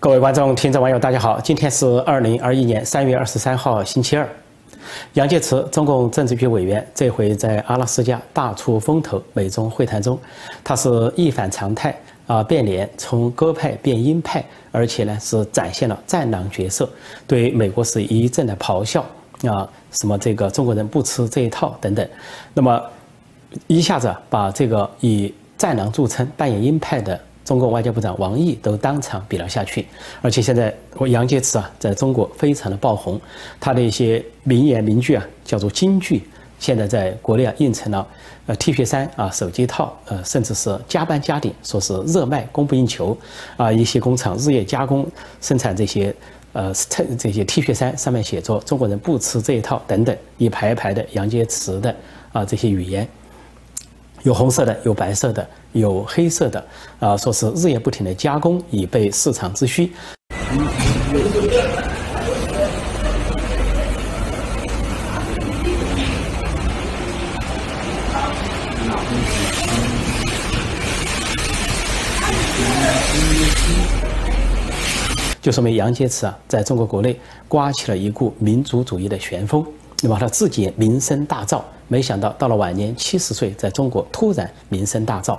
各位观众、听众、网友，大家好！今天是二零二一年三月二十三号，星期二。杨洁篪，中共政治局委员，这回在阿拉斯加大出风头。美中会谈中，他是一反常态啊，变脸，从鸽派变鹰派，而且呢是展现了战狼角色，对美国是一阵的咆哮啊，什么这个中国人不吃这一套等等。那么一下子把这个以战狼著称、扮演鹰派的。中国外交部长王毅都当场比了下去，而且现在我杨洁篪啊，在中国非常的爆红，他的一些名言名句啊，叫做金句，现在在国内啊印成了呃 T 恤衫啊、手机套，呃，甚至是加班加点，说是热卖，供不应求啊。一些工厂日夜加工生产这些呃衬这些 T 恤衫，上面写着“中国人不吃这一套”等等，一排一排的杨洁篪的啊这些语言。有红色的，有白色的，有黑色的，啊，说是日夜不停的加工，以备市场之需。就说明杨洁篪啊，在中国国内刮起了一股民族主义的旋风。那么他自己名声大噪，没想到到了晚年七十岁，在中国突然名声大噪。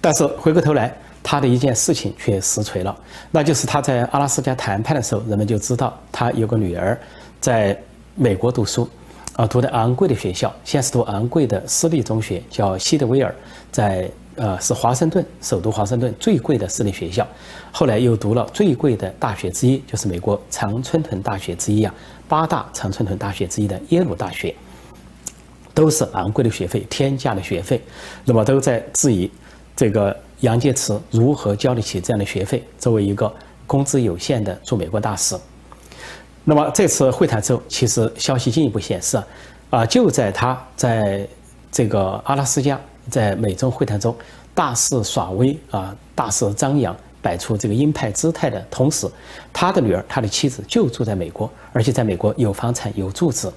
但是回过头来，他的一件事情却实锤了，那就是他在阿拉斯加谈判的时候，人们就知道他有个女儿在美国读书，啊，读的昂贵的学校，先是读昂贵的私立中学，叫西德威尔，在呃是华盛顿首都华盛顿最贵的私立学校，后来又读了最贵的大学之一，就是美国常春藤大学之一啊。八大常春藤大学之一的耶鲁大学，都是昂贵的学费，天价的学费，那么都在质疑这个杨洁篪如何交得起这样的学费。作为一个工资有限的驻美国大使，那么这次会谈之后，其实消息进一步显示啊，就在他在这个阿拉斯加在美中会谈中大肆耍威啊，大肆张扬。摆出这个鹰派姿态的同时，他的女儿、他的妻子就住在美国，而且在美国有房产、有住址，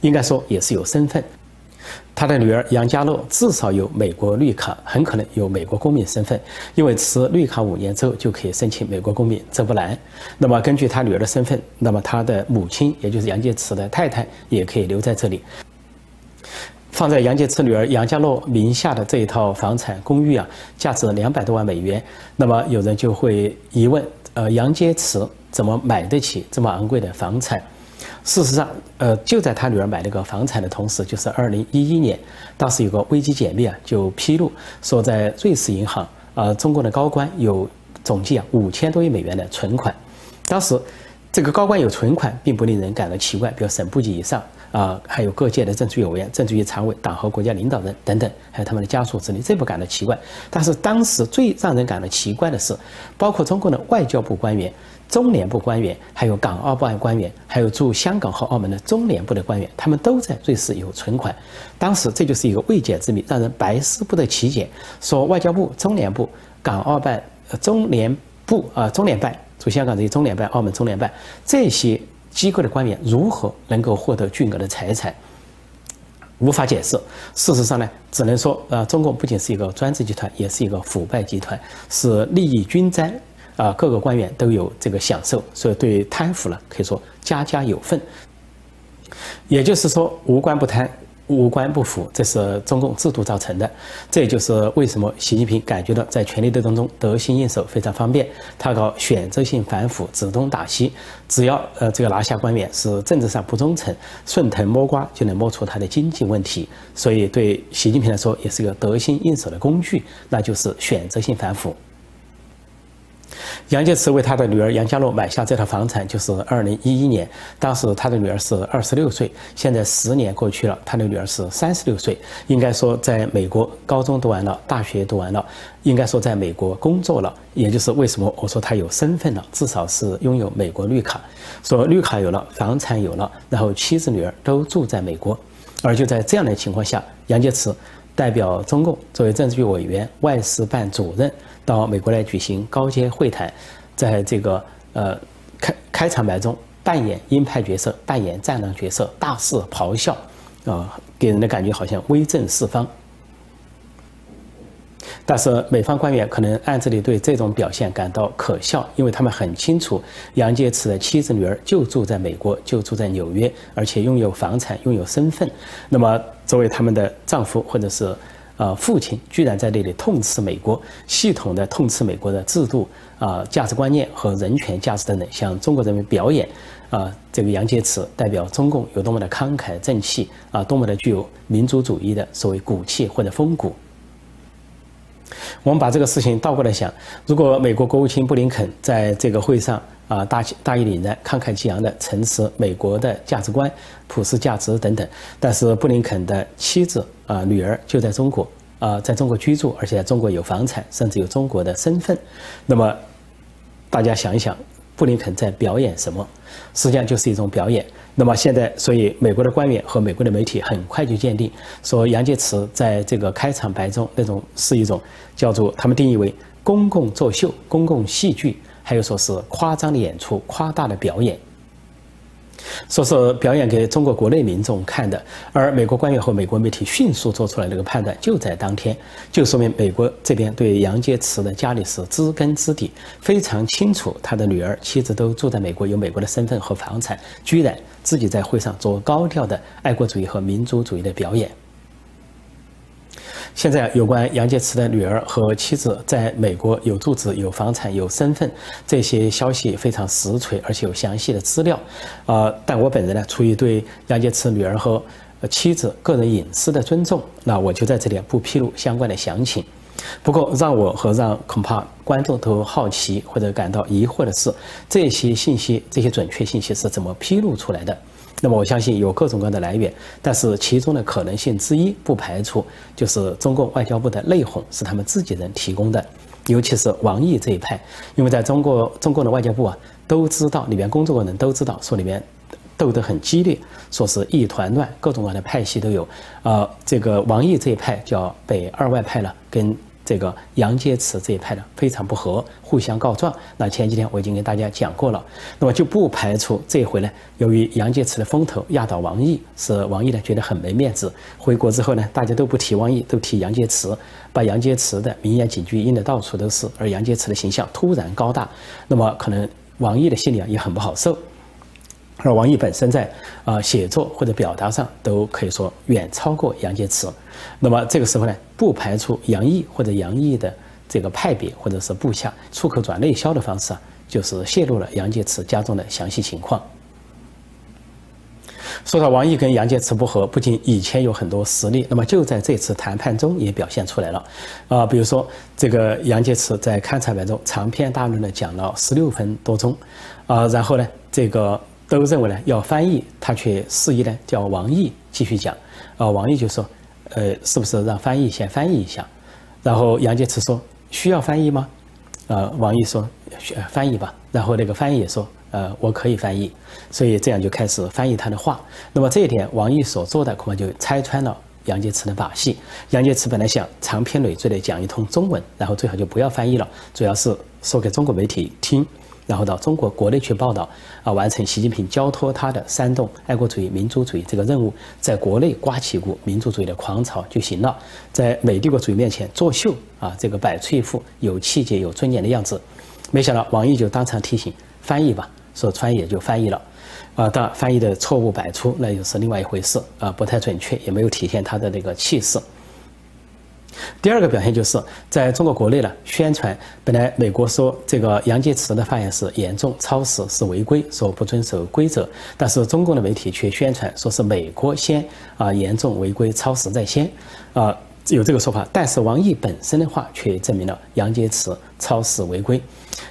应该说也是有身份。他的女儿杨佳乐至少有美国绿卡，很可能有美国公民身份，因为持绿卡五年之后就可以申请美国公民，这不难。那么根据他女儿的身份，那么他的母亲，也就是杨洁篪的太太，也可以留在这里。放在杨洁篪女儿杨佳乐名下的这一套房产公寓啊，价值两百多万美元。那么有人就会疑问：呃，杨洁篪怎么买得起这么昂贵的房产？事实上，呃，就在他女儿买那个房产的同时，就是二零一一年，当时有个危机解密啊，就披露说在瑞士银行呃，中国的高官有总计啊五千多亿美元的存款。当时这个高官有存款，并不令人感到奇怪，比如省部级以上。啊，还有各界的政治委员、政治局常委、党和国家领导人等等，还有他们的家属子女，这不感到奇怪。但是当时最让人感到奇怪的是，包括中共的外交部官员、中联部官员，还有港澳办官员，还有驻香港和澳门的中联部的官员，他们都在瑞士有存款。当时这就是一个未解之谜，让人百思不得其解。说外交部、中联部、港澳办、中联部啊、中联办驻香港这些中联办、澳门中联办这些。机构的官员如何能够获得巨额的财产，无法解释。事实上呢，只能说，呃，中共不仅是一个专制集团，也是一个腐败集团，是利益均沾，啊，各个官员都有这个享受，所以对贪腐呢，可以说家家有份。也就是说，无官不贪。无官不腐，这是中共制度造成的。这也就是为什么习近平感觉到在权力斗争中得心应手，非常方便。他搞选择性反腐，指东打西，只要呃这个拿下官员是政治上不忠诚，顺藤摸瓜就能摸出他的经济问题。所以对习近平来说，也是一个得心应手的工具，那就是选择性反腐。杨洁篪为他的女儿杨佳璐买下这套房产，就是二零一一年。当时他的女儿是二十六岁，现在十年过去了，他的女儿是三十六岁。应该说，在美国高中读完了，大学读完了，应该说在美国工作了。也就是为什么我说他有身份了，至少是拥有美国绿卡。说绿卡有了，房产有了，然后妻子女儿都住在美国。而就在这样的情况下，杨洁篪代表中共作为政治局委员、外事办主任。到美国来举行高阶会谈，在这个呃开开场白中扮演鹰派角色，扮演战狼角色，大肆咆哮，啊，给人的感觉好像威震四方。但是美方官员可能暗自里对这种表现感到可笑，因为他们很清楚杨洁篪的妻子女儿就住在美国，就住在纽约，而且拥有房产，拥有身份。那么作为他们的丈夫或者是呃父亲，居然在那里痛斥美国，系统的痛斥美国的制度啊、价值观念和人权价值等等，向中国人民表演啊，这个杨洁篪代表中共有多么的慷慨正气啊，多么的具有民族主义的所谓骨气或者风骨。我们把这个事情倒过来想，如果美国国务卿布林肯在这个会上啊大大义凛然、慷慨激昂的陈词美国的价值观、普世价值等等，但是布林肯的妻子啊女儿就在中国啊在中国居住，而且在中国有房产，甚至有中国的身份，那么大家想一想，布林肯在表演什么？实际上就是一种表演。那么现在，所以美国的官员和美国的媒体很快就鉴定说，杨洁篪在这个开场白中那种是一种叫做他们定义为公共作秀、公共戏剧，还有说是夸张的演出、夸大的表演。说是表演给中国国内民众看的，而美国官员和美国媒体迅速做出来这个判断，就在当天，就说明美国这边对杨洁篪的家里是知根知底，非常清楚他的女儿、妻子都住在美国，有美国的身份和房产，居然自己在会上做高调的爱国主义和民族主义的表演。现在有关杨洁篪的女儿和妻子在美国有住址、有房产、有身份，这些消息非常实锤，而且有详细的资料。呃，但我本人呢，出于对杨洁篪女儿和妻子个人隐私的尊重，那我就在这里不披露相关的详情。不过，让我和让恐怕观众都好奇或者感到疑惑的是，这些信息、这些准确信息是怎么披露出来的？那么我相信有各种各样的来源，但是其中的可能性之一不排除就是中共外交部的内讧是他们自己人提供的，尤其是王毅这一派，因为在中国中共的外交部啊都知道，里面工作的人都知道，说里面斗得很激烈，说是一团乱，各种各样的派系都有。呃，这个王毅这一派叫北二外派了，跟。这个杨洁篪这一派的非常不和，互相告状。那前几天我已经跟大家讲过了，那么就不排除这回呢，由于杨洁篪的风头压倒王毅，使王毅呢觉得很没面子。回国之后呢，大家都不提王毅，都提杨洁篪，把杨洁篪的名言警句印的到处都是，而杨洁篪的形象突然高大，那么可能王毅的心里啊也很不好受。而王毅本身在啊写作或者表达上都可以说远超过杨洁篪，那么这个时候呢，不排除杨毅或者杨毅的这个派别或者是部下出口转内销的方式啊，就是泄露了杨洁篪家中的详细情况。说到王毅跟杨洁篪不和，不仅以前有很多实例，那么就在这次谈判中也表现出来了。啊，比如说这个杨洁篪在开场白中长篇大论的讲了十六分多钟，啊，然后呢，这个。都认为呢要翻译，他却示意呢叫王毅继续讲，啊，王毅就说，呃，是不是让翻译先翻译一下？然后杨洁篪说需要翻译吗？啊，王毅说翻译吧。然后那个翻译也说，呃，我可以翻译。所以这样就开始翻译他的话。那么这一点王毅所做的恐怕就拆穿了杨洁篪的把戏。杨洁篪本来想长篇累赘的讲一通中文，然后最好就不要翻译了，主要是说给中国媒体听。然后到中国国内去报道，啊，完成习近平交托他的煽动爱国主义、民族主义这个任务，在国内刮起一股民族主义的狂潮就行了，在美帝国主义面前作秀，啊，这个摆出一副有气节、有尊严的样子。没想到王毅就当场提醒翻译吧，说翻译也就翻译了，啊，当然翻译的错误百出，那又是另外一回事，啊，不太准确，也没有体现他的那个气势。第二个表现就是在中国国内呢，宣传本来美国说这个杨洁篪的发言是严重超时是违规，说不遵守规则，但是中共的媒体却宣传说是美国先啊严重违规超时在先，啊有这个说法，但是王毅本身的话却证明了杨洁篪超时违规，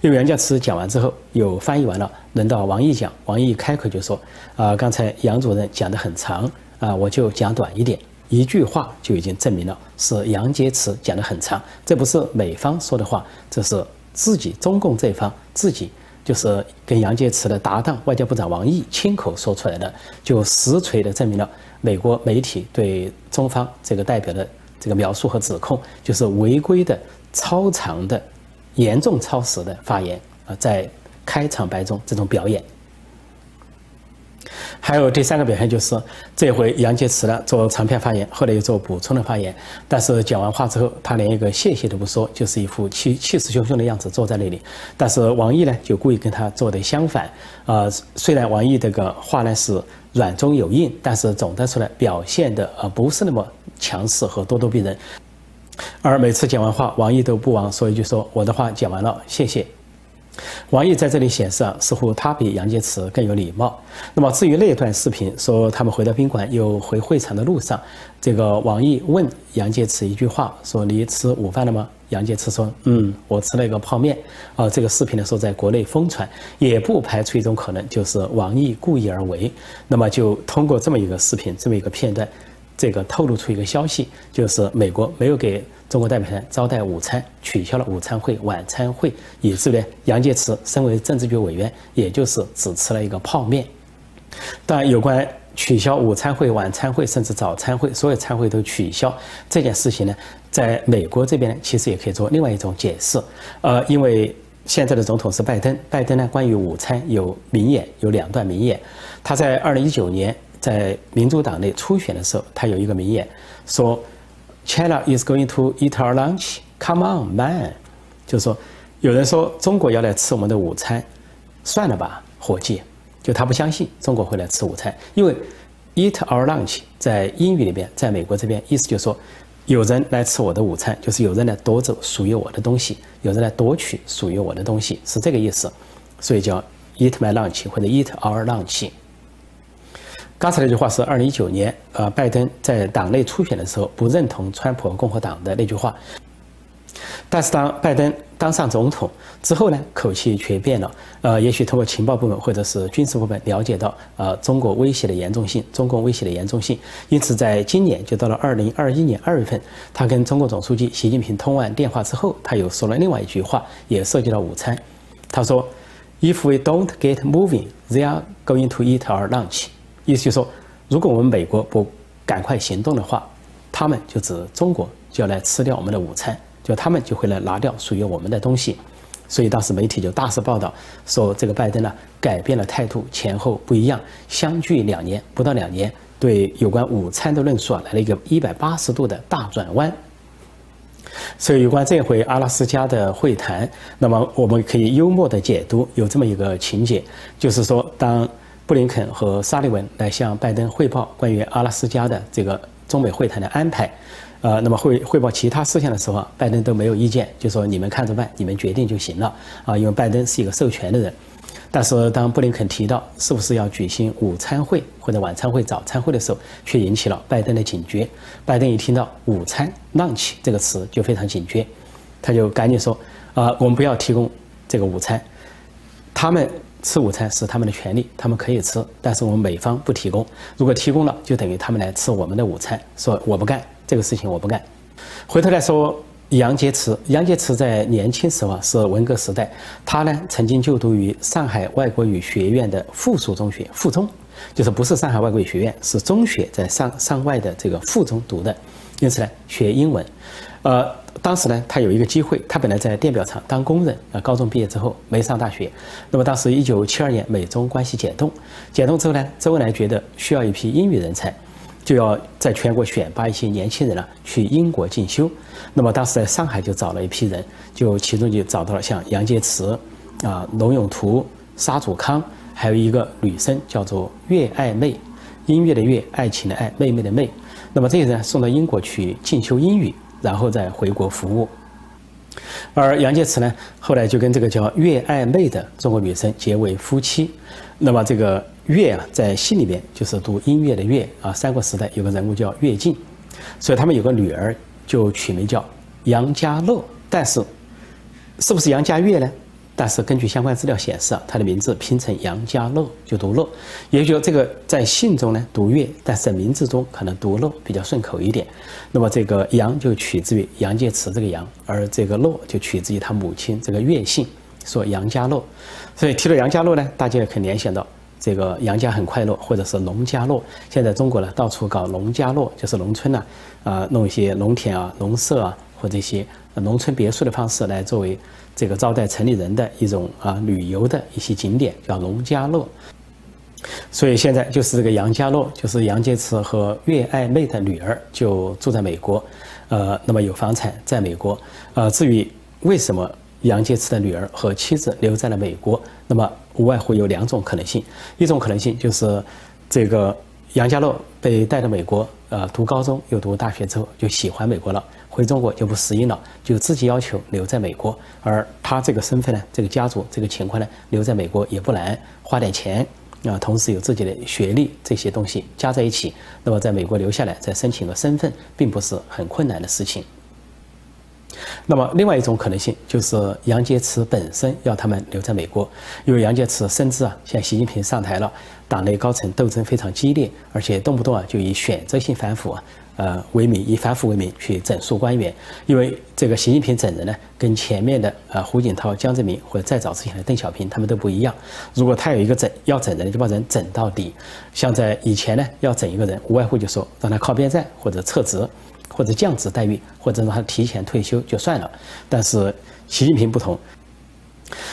因为杨洁篪讲完之后有翻译完了，轮到王毅讲，王毅开口就说啊刚才杨主任讲的很长啊，我就讲短一点。一句话就已经证明了是杨洁篪讲的很长，这不是美方说的话，这是自己中共这方自己就是跟杨洁篪的搭档外交部长王毅亲口说出来的，就实锤的证明了美国媒体对中方这个代表的这个描述和指控，就是违规的、超长的、严重超时的发言啊，在开场白中这种表演。还有第三个表现就是，这回杨洁篪呢做长篇发言，后来又做补充的发言，但是讲完话之后，他连一个谢谢都不说，就是一副气气势汹汹的样子坐在那里。但是王毅呢就故意跟他做的相反，啊，虽然王毅这个话呢是软中有硬，但是总的说来表现的呃不是那么强势和咄咄逼人。而每次讲完话，王毅都不忘说一句：“说我的话讲完了，谢谢。”王毅在这里显示啊，似乎他比杨洁篪更有礼貌。那么至于那段视频，说他们回到宾馆又回会场的路上，这个王毅问杨洁篪一句话：“说你吃午饭了吗？”杨洁篪说：“嗯，我吃了一个泡面。”啊，这个视频的时候在国内疯传，也不排除一种可能，就是王毅故意而为。那么就通过这么一个视频，这么一个片段。这个透露出一个消息，就是美国没有给中国代表团招待午餐，取消了午餐会、晚餐会，以至于杨洁篪身为政治局委员，也就是只吃了一个泡面。但有关取消午餐会、晚餐会，甚至早餐会，所有餐会都取消这件事情呢，在美国这边呢，其实也可以做另外一种解释。呃，因为现在的总统是拜登，拜登呢关于午餐有名言，有两段名言，他在二零一九年。在民主党内初选的时候，他有一个名言，说：“China is going to eat our lunch. Come on, man。”就是说，有人说中国要来吃我们的午餐，算了吧，伙计。就他不相信中国会来吃午餐，因为 “eat our lunch” 在英语里边，在美国这边意思就是说，有人来吃我的午餐，就是有人来夺走属于我的东西，有人来夺取属于我的东西，是这个意思。所以叫 “eat my lunch” 或者 “eat our lunch”。刚才那句话是二零一九年，呃，拜登在党内初选的时候不认同川普共和党的那句话。但是当拜登当上总统之后呢，口气却变了。呃，也许通过情报部门或者是军事部门了解到，呃，中国威胁的严重性，中共威胁的严重性。因此，在今年就到了二零二一年二月份，他跟中国总书记习近平通完电话之后，他又说了另外一句话，也涉及到午餐。他说：“If we don't get moving, they are going to eat our lunch。”意思就是说，如果我们美国不赶快行动的话，他们就指中国就要来吃掉我们的午餐，就他们就会来拿掉属于我们的东西。所以当时媒体就大肆报道说，这个拜登呢改变了态度，前后不一样，相距两年不到两年，对有关午餐的论述啊来了一个一百八十度的大转弯。所以有关这回阿拉斯加的会谈，那么我们可以幽默的解读有这么一个情节，就是说当。布林肯和沙利文来向拜登汇报关于阿拉斯加的这个中美会谈的安排，呃，那么汇汇报其他事项的时候，拜登都没有意见，就说你们看着办，你们决定就行了啊，因为拜登是一个授权的人。但是当布林肯提到是不是要举行午餐会或者晚餐会、早餐会的时候，却引起了拜登的警觉。拜登一听到午餐 （lunch） 这个词就非常警觉，他就赶紧说啊，我们不要提供这个午餐，他们。吃午餐是他们的权利，他们可以吃，但是我们美方不提供。如果提供了，就等于他们来吃我们的午餐。说我不干这个事情，我不干。回头来说，杨洁篪，杨洁篪在年轻时候啊是文革时代，他呢曾经就读于上海外国语学院的附属中学，附中，就是不是上海外国语学院，是中学在上上外的这个附中读的，因此呢学英文，呃。当时呢，他有一个机会，他本来在电表厂当工人，啊，高中毕业之后没上大学。那么当时一九七二年美中关系解冻，解冻之后呢，周恩来觉得需要一批英语人才，就要在全国选拔一些年轻人呢去英国进修。那么当时在上海就找了一批人，就其中就找到了像杨洁篪、啊龙永图、沙祖康，还有一个女生叫做岳爱妹，音乐的乐，爱情的爱，妹妹的妹。那么这些人送到英国去进修英语。然后再回国服务，而杨洁篪呢，后来就跟这个叫岳爱妹的中国女生结为夫妻。那么这个岳啊，在戏里边就是读音乐的乐啊。三国时代有个人物叫乐进，所以他们有个女儿就取名叫杨家乐。但是，是不是杨家乐呢？但是根据相关资料显示啊，他的名字拼成杨家乐就读乐，也就这个在姓中呢读岳，但是在名字中可能读乐比较顺口一点。那么这个杨就取自于杨介篪这个杨，而这个乐就取自于他母亲这个月姓，说杨家乐。所以提到杨家乐呢，大家也可以联想到这个杨家很快乐，或者是农家乐。现在中国呢到处搞农家乐，就是农村呢啊弄一些农田啊、农舍啊或这些农村别墅的方式来作为。这个招待城里人的一种啊旅游的一些景点叫农家乐，所以现在就是这个杨家乐，就是杨洁篪和岳爱妹的女儿，就住在美国，呃，那么有房产在美国，呃，至于为什么杨洁篪的女儿和妻子留在了美国，那么无外乎有两种可能性，一种可能性就是这个杨家乐被带到美国，呃，读高中又读大学之后就喜欢美国了，回中国就不适应了，就自己要求留在美国，而他这个身份呢，这个家族这个情况呢，留在美国也不难，花点钱。啊，同时有自己的学历这些东西加在一起，那么在美国留下来再申请个身份，并不是很困难的事情。那么另外一种可能性就是杨洁篪本身要他们留在美国，因为杨洁篪深知啊，现在习近平上台了，党内高层斗争非常激烈，而且动不动啊就以选择性反腐啊。呃，为名以反腐为名去整肃官员，因为这个习近平整人呢，跟前面的呃胡锦涛、江泽民或者再早之前的邓小平他们都不一样。如果他有一个整要整人，就把人整到底。像在以前呢，要整一个人，无外乎就说让他靠边站，或者撤职，或者降职待遇，或者让他提前退休就算了。但是习近平不同。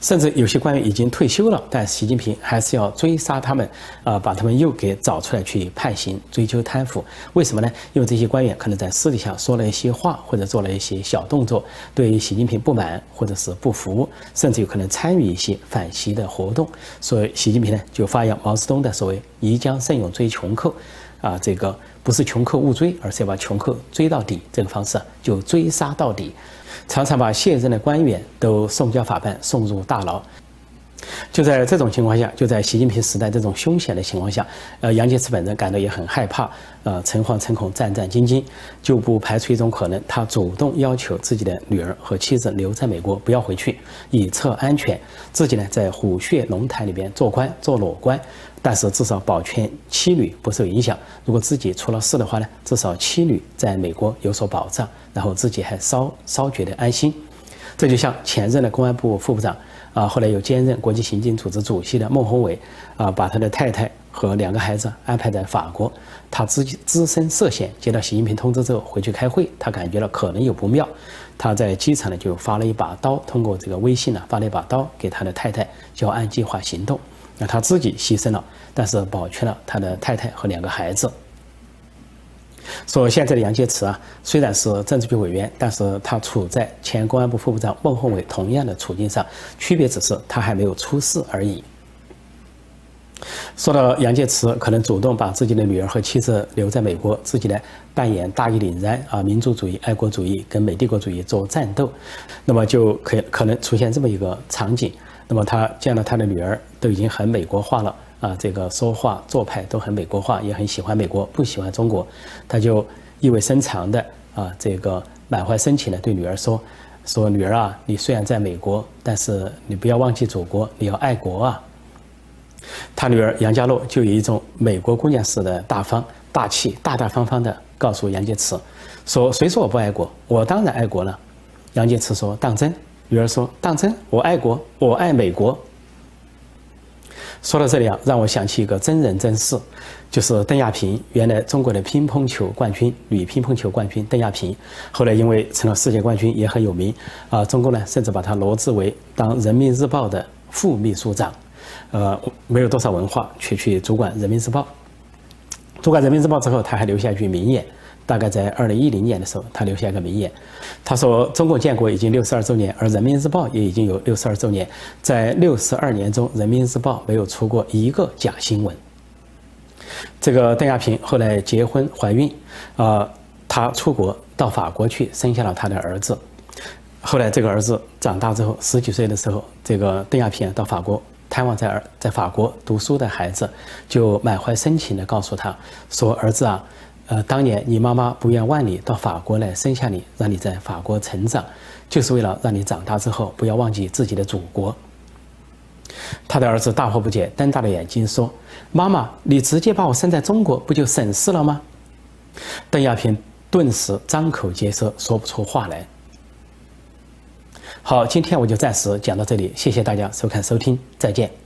甚至有些官员已经退休了，但习近平还是要追杀他们，啊，把他们又给找出来去判刑、追究贪腐。为什么呢？因为这些官员可能在私底下说了一些话，或者做了一些小动作，对习近平不满，或者是不服，甚至有可能参与一些反习的活动。所以习近平呢，就发扬毛泽东的所谓“宜将胜勇追穷寇”，啊，这个不是穷寇勿追，而是要把穷寇追到底。这个方式就追杀到底。常常把现任的官员都送交法办，送入大牢。就在这种情况下，就在习近平时代这种凶险的情况下，呃，杨洁篪本人感到也很害怕，呃，诚惶诚恐，战战兢兢，就不排除一种可能，他主动要求自己的女儿和妻子留在美国，不要回去，以策安全。自己呢，在虎穴龙潭里边做官，做裸官。但是至少保全妻女不受影响。如果自己出了事的话呢，至少妻女在美国有所保障，然后自己还稍稍觉得安心。这就像前任的公安部副部长啊，后来又兼任国际刑警组织主席的孟宏伟啊，把他的太太和两个孩子安排在法国，他自己只身涉险，接到习近平通知之后回去开会，他感觉到可能有不妙，他在机场呢就发了一把刀，通过这个微信呢发了一把刀给他的太太，叫按计划行动。那他自己牺牲了，但是保全了他的太太和两个孩子。说现在的杨洁篪啊，虽然是政治局委员，但是他处在前公安部副部长孟宏伟同样的处境上，区别只是他还没有出事而已。说到杨洁篪可能主动把自己的女儿和妻子留在美国，自己呢扮演大义凛然啊，民族主义、爱国主义跟美帝国主义做战斗，那么就可可能出现这么一个场景。那么他见到他的女儿都已经很美国化了啊，这个说话做派都很美国化，也很喜欢美国，不喜欢中国。他就意味深长的啊，这个满怀深情的对女儿说：“说女儿啊，你虽然在美国，但是你不要忘记祖国，你要爱国啊。”他女儿杨家洛就有一种美国姑娘式的大方、大气、大大方方的告诉杨洁篪说：“谁说我不爱国？我当然爱国了。”杨洁篪说：“当真？”女儿说：“当真，我爱国，我爱美国。”说到这里啊，让我想起一个真人真事，就是邓亚萍，原来中国的乒乓球冠军，女乒乓球冠军邓亚萍，后来因为成了世界冠军，也很有名啊。中国呢，甚至把她罗织为当人民日报的副秘书长，呃，没有多少文化，却去主管人民日报。主管人民日报之后，他还留下一句名言。大概在二零一零年的时候，他留下一个名言，他说：“中国建国已经六十二周年，而人民日报也已经有六十二周年。在六十二年中，人民日报没有出过一个假新闻。”这个邓亚萍后来结婚怀孕，啊，她出国到法国去生下了她的儿子。后来这个儿子长大之后，十几岁的时候，这个邓亚萍到法国探望在儿在法国读书的孩子，就满怀深情地告诉他说：“儿子啊。”呃，当年你妈妈不远万里到法国来生下你，让你在法国成长，就是为了让你长大之后不要忘记自己的祖国。他的儿子大惑不解，瞪大了眼睛说：“妈妈，你直接把我生在中国，不就省事了吗？”邓亚萍顿时张口结舌，说不出话来。好，今天我就暂时讲到这里，谢谢大家收看收听，再见。